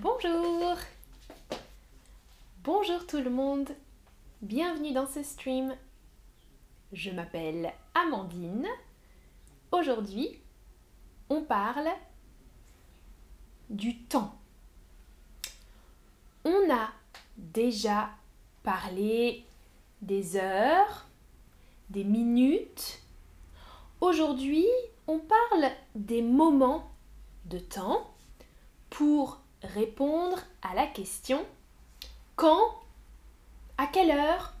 Bonjour Bonjour tout le monde Bienvenue dans ce stream. Je m'appelle Amandine. Aujourd'hui, on parle du temps. On a déjà parlé des heures, des minutes. Aujourd'hui, on parle des moments de temps pour répondre à la question quand, à quelle heure?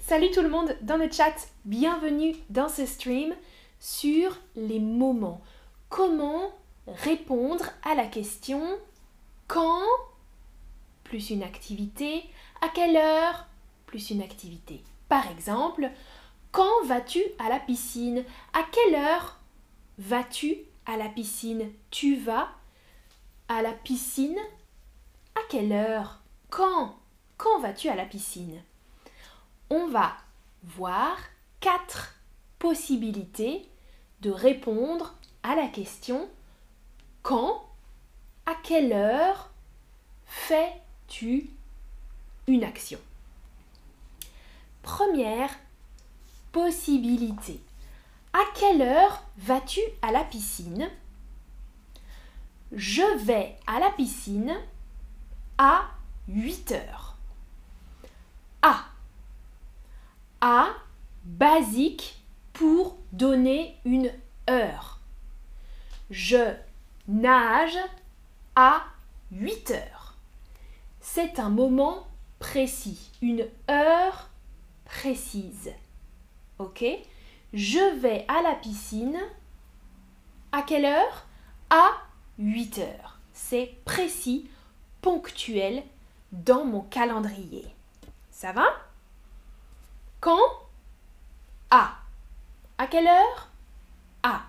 Salut tout le monde dans le chat, bienvenue dans ce stream sur les moments. Comment répondre à la question quand plus une activité, à quelle heure plus une activité? Par exemple, quand vas-tu à la piscine? À quelle heure vas-tu à la piscine? Tu vas à la piscine? À quelle heure? Quand? Quand vas-tu à la piscine? On va voir quatre possibilités de répondre à la question quand? À quelle heure fais-tu une action? Première possibilité. À quelle heure vas-tu à la piscine? Je vais à la piscine à 8 heures. A. A, basique pour donner une heure. Je nage à 8 heures. C'est un moment précis, une heure précise. Ok? Je vais à la piscine. À quelle heure? À 8 heures. C'est précis, ponctuel dans mon calendrier. Ça va? Quand? À. À quelle heure? À.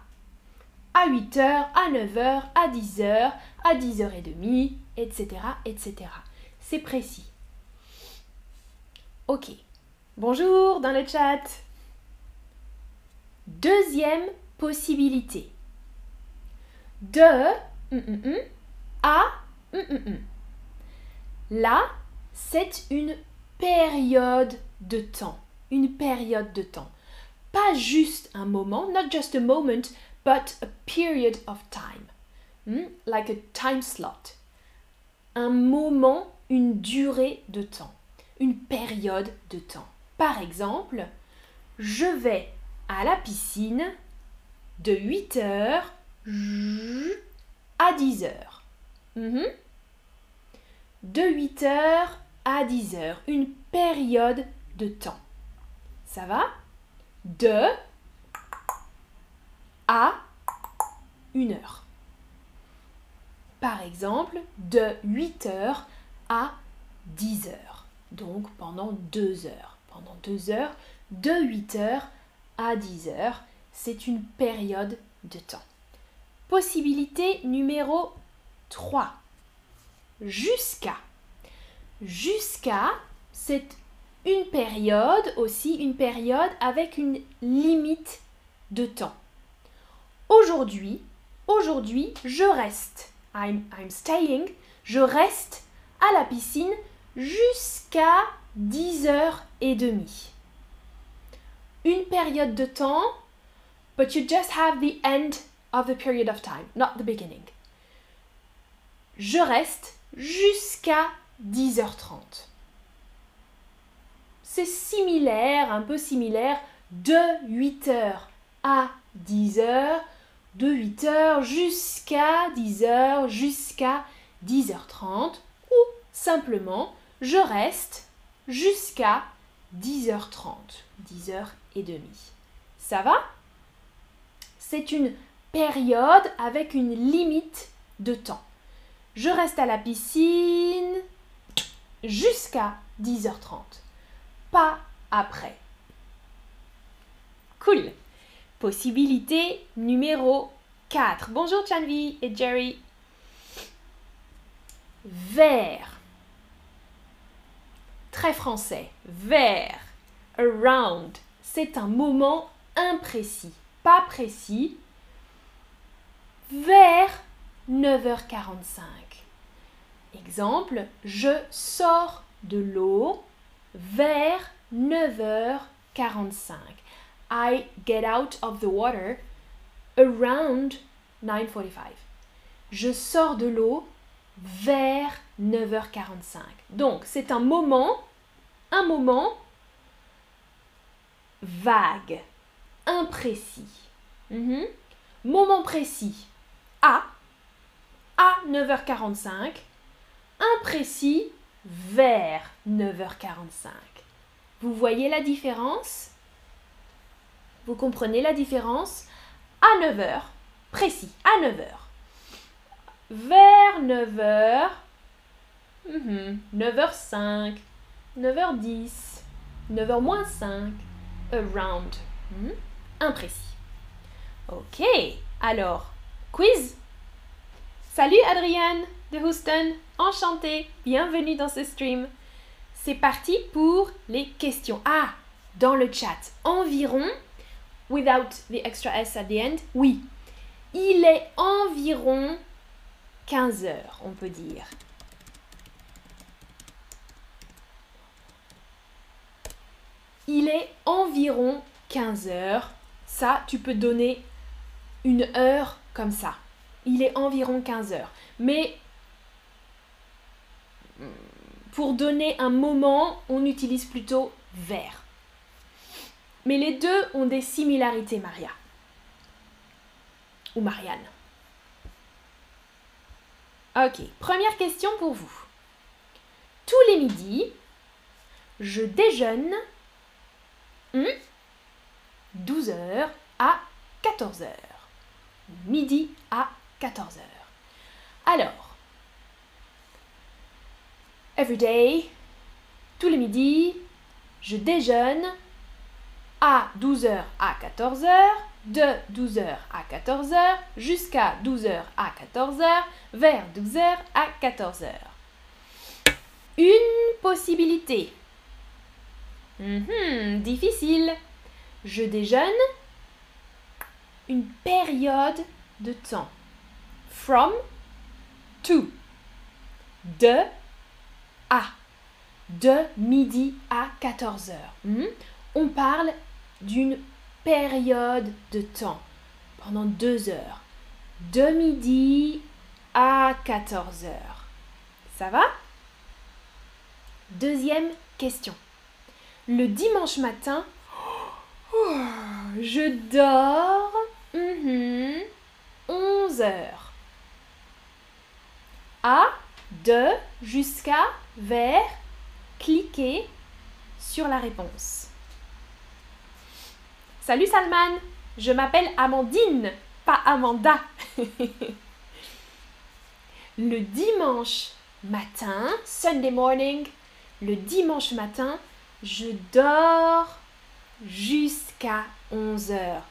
À 8 heures, à 9 heures, à 10 heures, à 10h30, etc. etc. C'est précis. Ok. Bonjour dans le chat. Deuxième possibilité. De à Là, c'est une période de temps. Une période de temps. Pas juste un moment, not just a moment, but a period of time. Like a time slot. Un moment, une durée de temps. Une période de temps. Par exemple, je vais à la piscine de 8h à 10h. Mhm. De 8h à 10h, une période de temps. Ça va? De à 1 heure. Par exemple, de 8h à 10h. Donc pendant 2 heures. Pendant 2 heures, de 8h à 10h, c'est une période de temps. Possibilité numéro 3. Jusqu'à. Jusqu'à, c'est une période aussi, une période avec une limite de temps. Aujourd'hui, aujourd'hui, je reste. I'm, I'm staying. Je reste à la piscine jusqu'à 10h30. Une période de temps, but you just have the end of the period of time, not the beginning. Je reste jusqu'à 10h30. C'est similaire, un peu similaire, de 8h à 10h, de 8h jusqu'à 10h, jusqu'à 10h30, ou simplement je reste jusqu'à 10h30, 10h30. Ça va? C'est une période avec une limite de temps. Je reste à la piscine jusqu'à 10h30, pas après. Cool. Possibilité numéro 4. Bonjour Chanvi et Jerry. Vers. Très français. Vers. Around. C'est un moment imprécis. Pas précis. Vers 9h45. Exemple, je sors de l'eau vers 9h45. I get out of the water around 9:45. Je sors de l'eau vers 9h45. Donc, c'est un moment, un moment vague, imprécis. Mhm. Moment précis. À, à 9h45. Imprécis vers 9h45. Vous voyez la différence? Vous comprenez la différence? À 9h, précis, à 9h. Vers 9h, 9h05, 9h10, 9h moins 5, around, mhm, imprécis. Ok, alors, quiz Salut Adrienne de Houston, enchantée, bienvenue dans ce stream. C'est parti pour les questions. Ah, dans le chat, environ, without the extra S at the end, oui, il est environ 15 heures, on peut dire. Il est environ 15 heures. Ça, tu peux donner une heure comme ça. Il est environ 15 heures. Mais pour donner un moment, on utilise plutôt vers. Mais les deux ont des similarités, Maria. Ou Marianne. Ok, première question pour vous. Tous les midis, je déjeune 12h hmm, à 14h. Midi à 14h. Alors, every day, tous les midis, je déjeune à 12h à 14h, de 12h à 14h, jusqu'à 12h à 14h, vers 12h à 14h. Une possibilité. Mhm, difficile. Je déjeune une période de temps. From, to. De, à. De midi à 14 heures. Mhm. On parle d'une période de temps pendant deux heures. De midi à 14 heures. Ça va? Deuxième question. Le dimanche matin, je dors 11 mhm, heures. À, de, jusqu'à, vers, cliquez sur la réponse. Salut Salman, je m'appelle Amandine, pas Amanda. le dimanche matin, Sunday morning, le dimanche matin, je dors jusqu'à 11 heures.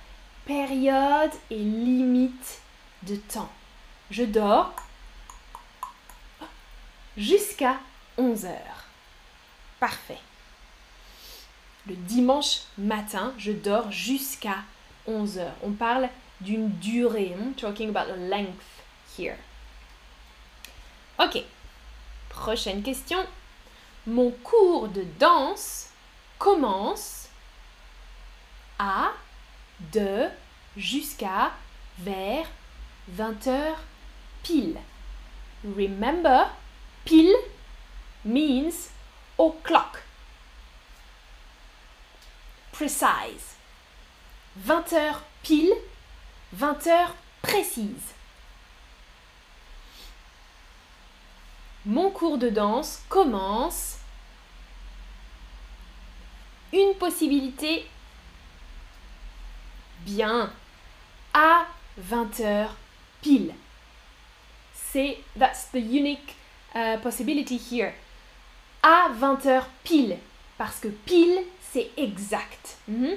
Période et limite de temps. Je dors jusqu'à 11 heures. Parfait. Le dimanche matin, je dors jusqu'à 11 heures. On parle d'une durée. Hmm? Talking about the length here. Ok. Prochaine question. Mon cours de danse commence de, jusqu'à, vers 20h pile. Remember, pile means o'clock. Precise. 20h pile, 20h précise. Mon cours de danse commence. Une possibilité. Bien. À 20h pile. C'est that's the unique uh, possibility here. À 20h pile parce que pile c'est exact. Mhm.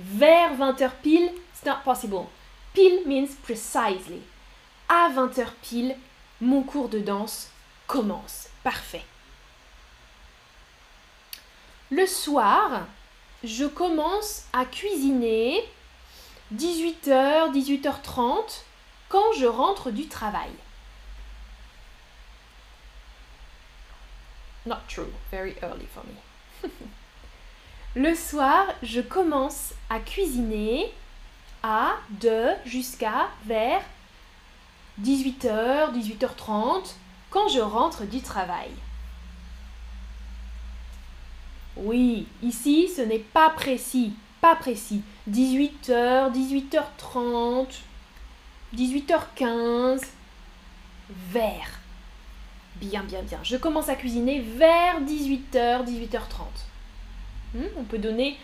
Vers 20h pile, it's not possible. Pile means precisely. À 20h pile, mon cours de danse commence. Parfait. Le soir, je commence à cuisiner 18h, 18h30 quand je rentre du travail. Not true, very early for me. Le soir, je commence à cuisiner à, de, jusqu'à, vers 18h, 18h30 quand je rentre du travail. Oui, ici ce n'est pas précis, pas précis. 18h, 18h30, 18h15, vers. Bien, bien, bien. Je commence à cuisiner vers 18h, 18h30. Hmm, on peut donner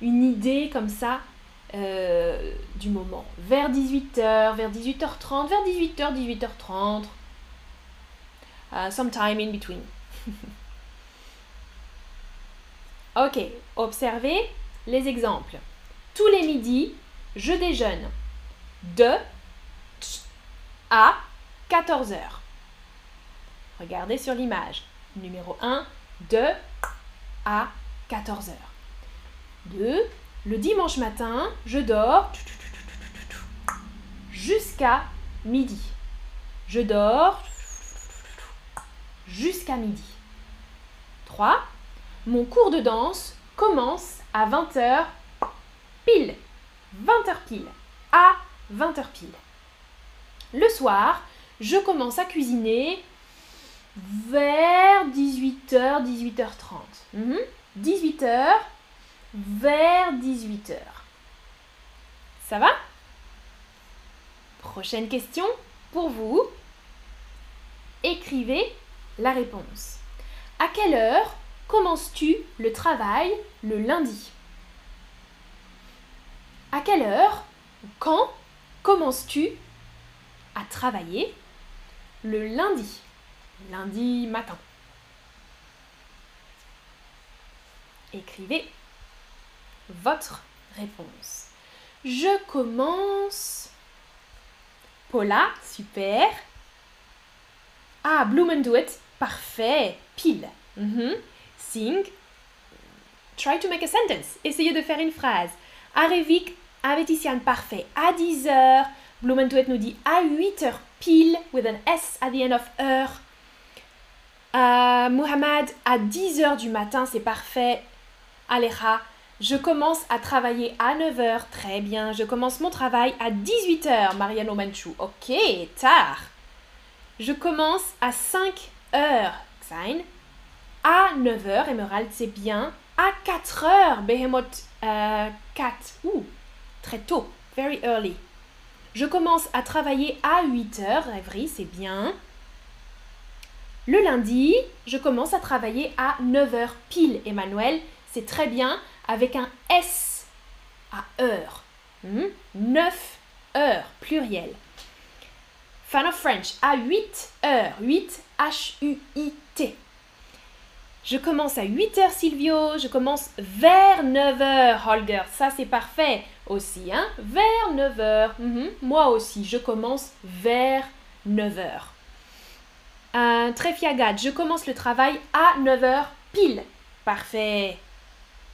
une idée comme ça euh, du moment. Vers 18h, vers 18h30, vers 18h, 18h30. Uh, sometime in between. ok, observez les exemples. Tous les midis, je déjeune de à 14h. Regardez sur l'image. Numéro 1, de à 14h. 2. Le dimanche matin, je dors jusqu'à midi. Je dors jusqu'à midi. 3. Mon cours de danse commence à 20h pile. 20h pile. À 20h pile. Le soir, je commence à cuisiner vers 18h, 18h30. 18h vers 18h. Ça va? Prochaine question pour vous. Écrivez la réponse. À quelle heure commences-tu le travail le lundi? À quelle heure ou quand commences-tu à travailler le lundi? Lundi matin. Écrivez votre réponse. Je commence. Paula, super. Ah, Blumenduet, parfait, pile. Mm Sing. Try to make a sentence. Essayez de faire une phrase. Arevik, Avetician, parfait. À 10h. Blumenduet nous dit à 8h pile, with an S at the end of heure. Euh, Muhammad, à 10h du matin, c'est parfait. Aleja, je commence à travailler à 9h. Très bien. Je commence mon travail à 18h. Mariano Manchou. Ok, tard. Je commence à 5h. Xain. À 9h. Emerald, c'est bien. À 4h. Behemoth euh, 4. Ouh, très tôt. Very early. Je commence à travailler à 8h. Rêverie, c'est bien. Le lundi, je commence à travailler à 9h pile, Emmanuel. C'est très bien avec un S à heure. 9 hmm? heures, pluriel. Fan of French, à 8 heures. 8 H-U-I-T. Je commence à 8 heures, Silvio. Je commence vers 9 heures, Holger. Ça, c'est parfait aussi. Hein? Vers 9 heures. Hmm? Moi aussi, je commence vers 9 heures. Un Tréfiagat, je commence le travail à 9 heures pile. Parfait.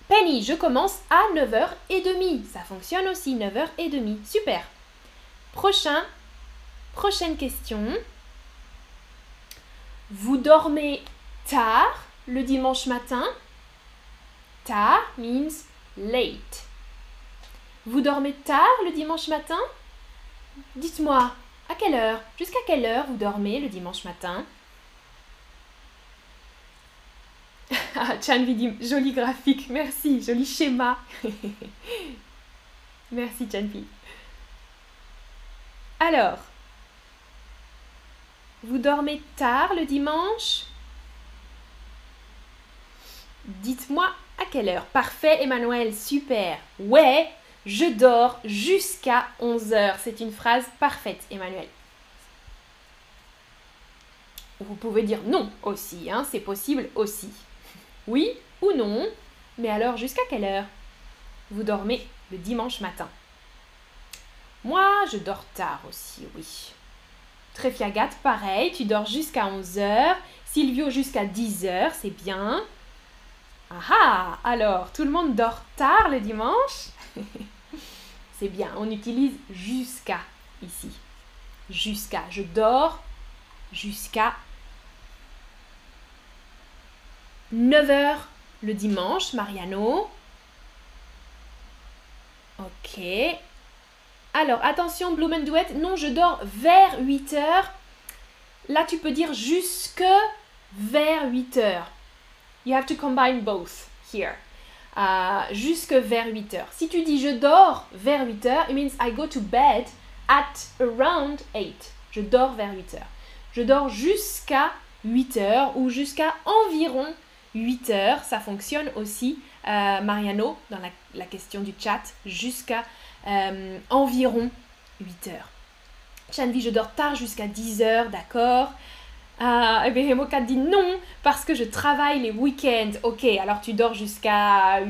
Penny, je commence à 9h30. Ça fonctionne aussi, 9h30. Super. Prochain, prochaine question. Vous dormez tard? Le dimanche matin Tard means late. Vous dormez tard le dimanche matin? Dites-moi, à quelle heure Jusqu'à quelle heure vous dormez le dimanche matin? Ah, Chanvi dit joli graphique, merci, joli schéma. merci Chanvi. Alors, vous dormez tard le dimanche? Dites-moi à quelle heure Parfait Emmanuel, super. Ouais, je dors jusqu'à 11h. C'est une phrase parfaite Emmanuel. Vous pouvez dire non aussi, hein, c'est possible aussi. Oui ou non Mais alors jusqu'à quelle heure? Vous dormez le dimanche matin. Moi, je dors tard aussi, oui. Tréfiagat, pareil, tu dors jusqu'à 11h. Silvio jusqu'à 10h, c'est bien. Ah ah Alors, tout le monde dort tard le dimanche? C'est bien, on utilise jusqu'à ici. Jusqu'à. Je dors jusqu'à 9h le dimanche, Mariano. Ok. Alors, attention, Bloom Duet. Non, je dors vers 8 heures. Là, tu peux dire jusque vers 8 heures. You have to combine both here. Euh, jusque vers 8 heures. Si tu dis je dors vers 8 heures, it means I go to bed at around 8. Je dors vers 8 heures. Je dors jusqu'à 8 heures ou jusqu'à environ 8 heures. Ça fonctionne aussi, euh, Mariano, dans la, question du chat, jusqu'à euh, environ 8 heures. Chanvi, je dors tard jusqu'à 10 heures, d'accord. Ah, et bien Hemoka dit non, parce que je travaille les week-ends. Ok, alors tu dors jusqu'à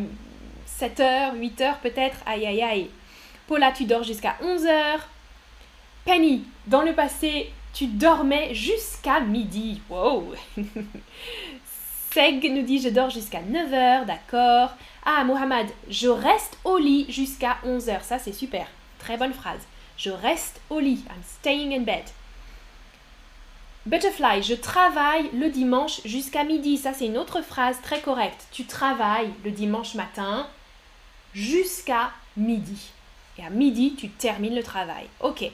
7 heures, 8 heures peut-être? Aïe aïe aïe. Paula, tu dors jusqu'à 11 heures. Penny, dans le passé, tu dormais jusqu'à midi. Wow Seg nous dit je dors jusqu'à 9h, d'accord. Ah, Mohamed, je reste au lit jusqu'à 11h. Ça, c'est super. Très bonne phrase. Je reste au lit. I'm staying in bed. Butterfly, je travaille le dimanche jusqu'à midi. Ça, c'est une autre phrase très correcte. Tu travailles le dimanche matin jusqu'à midi. Et à midi, tu termines le travail. Ok.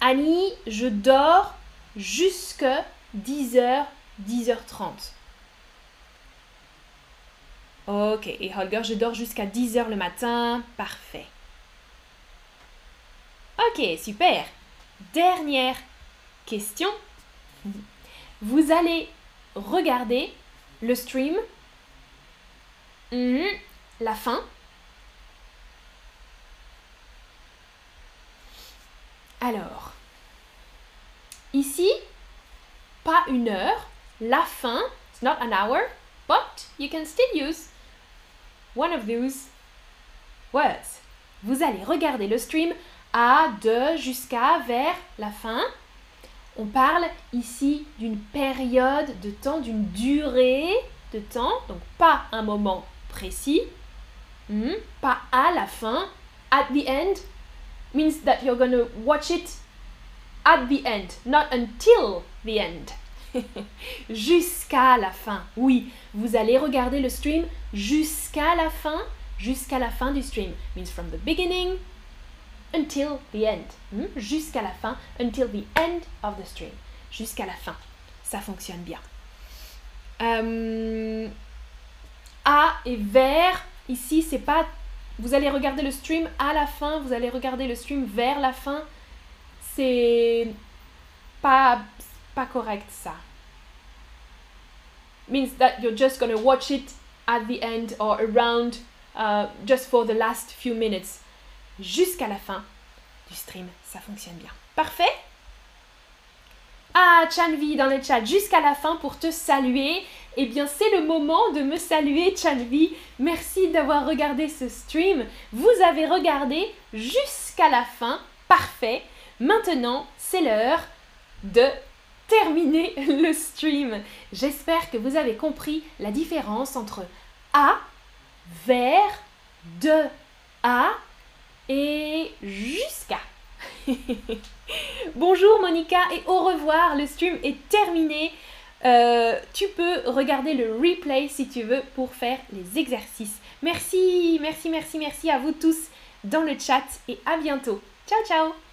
Annie, je dors jusque 10h, 10h30. Ok, et Holger, je dors jusqu'à 10h le matin. Parfait. Ok, super. Dernière question. Vous allez regarder le stream, mhm, la fin. Alors, ici, pas une heure, la fin, it's not an hour, but you can still use one of those words. Vous allez regarder le stream à, de, jusqu'à, vers la fin. On parle ici d'une période de temps, d'une durée de temps, donc pas un moment précis, hmm, pas à la fin, at the end, means that you're to watch it at the end, not until the end. jusqu'à la fin. Oui, vous allez regarder le stream jusqu'à la fin, jusqu'à la fin du stream. Means from the beginning until the end. Hmm? Jusqu'à la fin, until the end of the stream. Jusqu'à la fin. Ça fonctionne bien. Euh, à et vers, ici, c'est pas. Vous allez regarder le stream à la fin, vous allez regarder le stream vers la fin. C'est pas, pas correct ça. Means that you're just gonna watch it at the end or around uh, just for the last few minutes jusqu'à la fin du stream. Ça fonctionne bien. Parfait Ah, Chanvi dans le chat jusqu'à la fin pour te saluer. Eh bien, c'est le moment de me saluer, Chanvi. Merci d'avoir regardé ce stream. Vous avez regardé jusqu'à la fin. Parfait. Maintenant, c'est l'heure de terminer le stream. J'espère que vous avez compris la différence entre à, vers, de, à et jusqu'à. Bonjour Monica et au revoir, le stream est terminé. Euh, tu peux regarder le replay si tu veux pour faire les exercices. Merci, merci, merci, merci à vous tous dans le chat et à bientôt. Ciao, ciao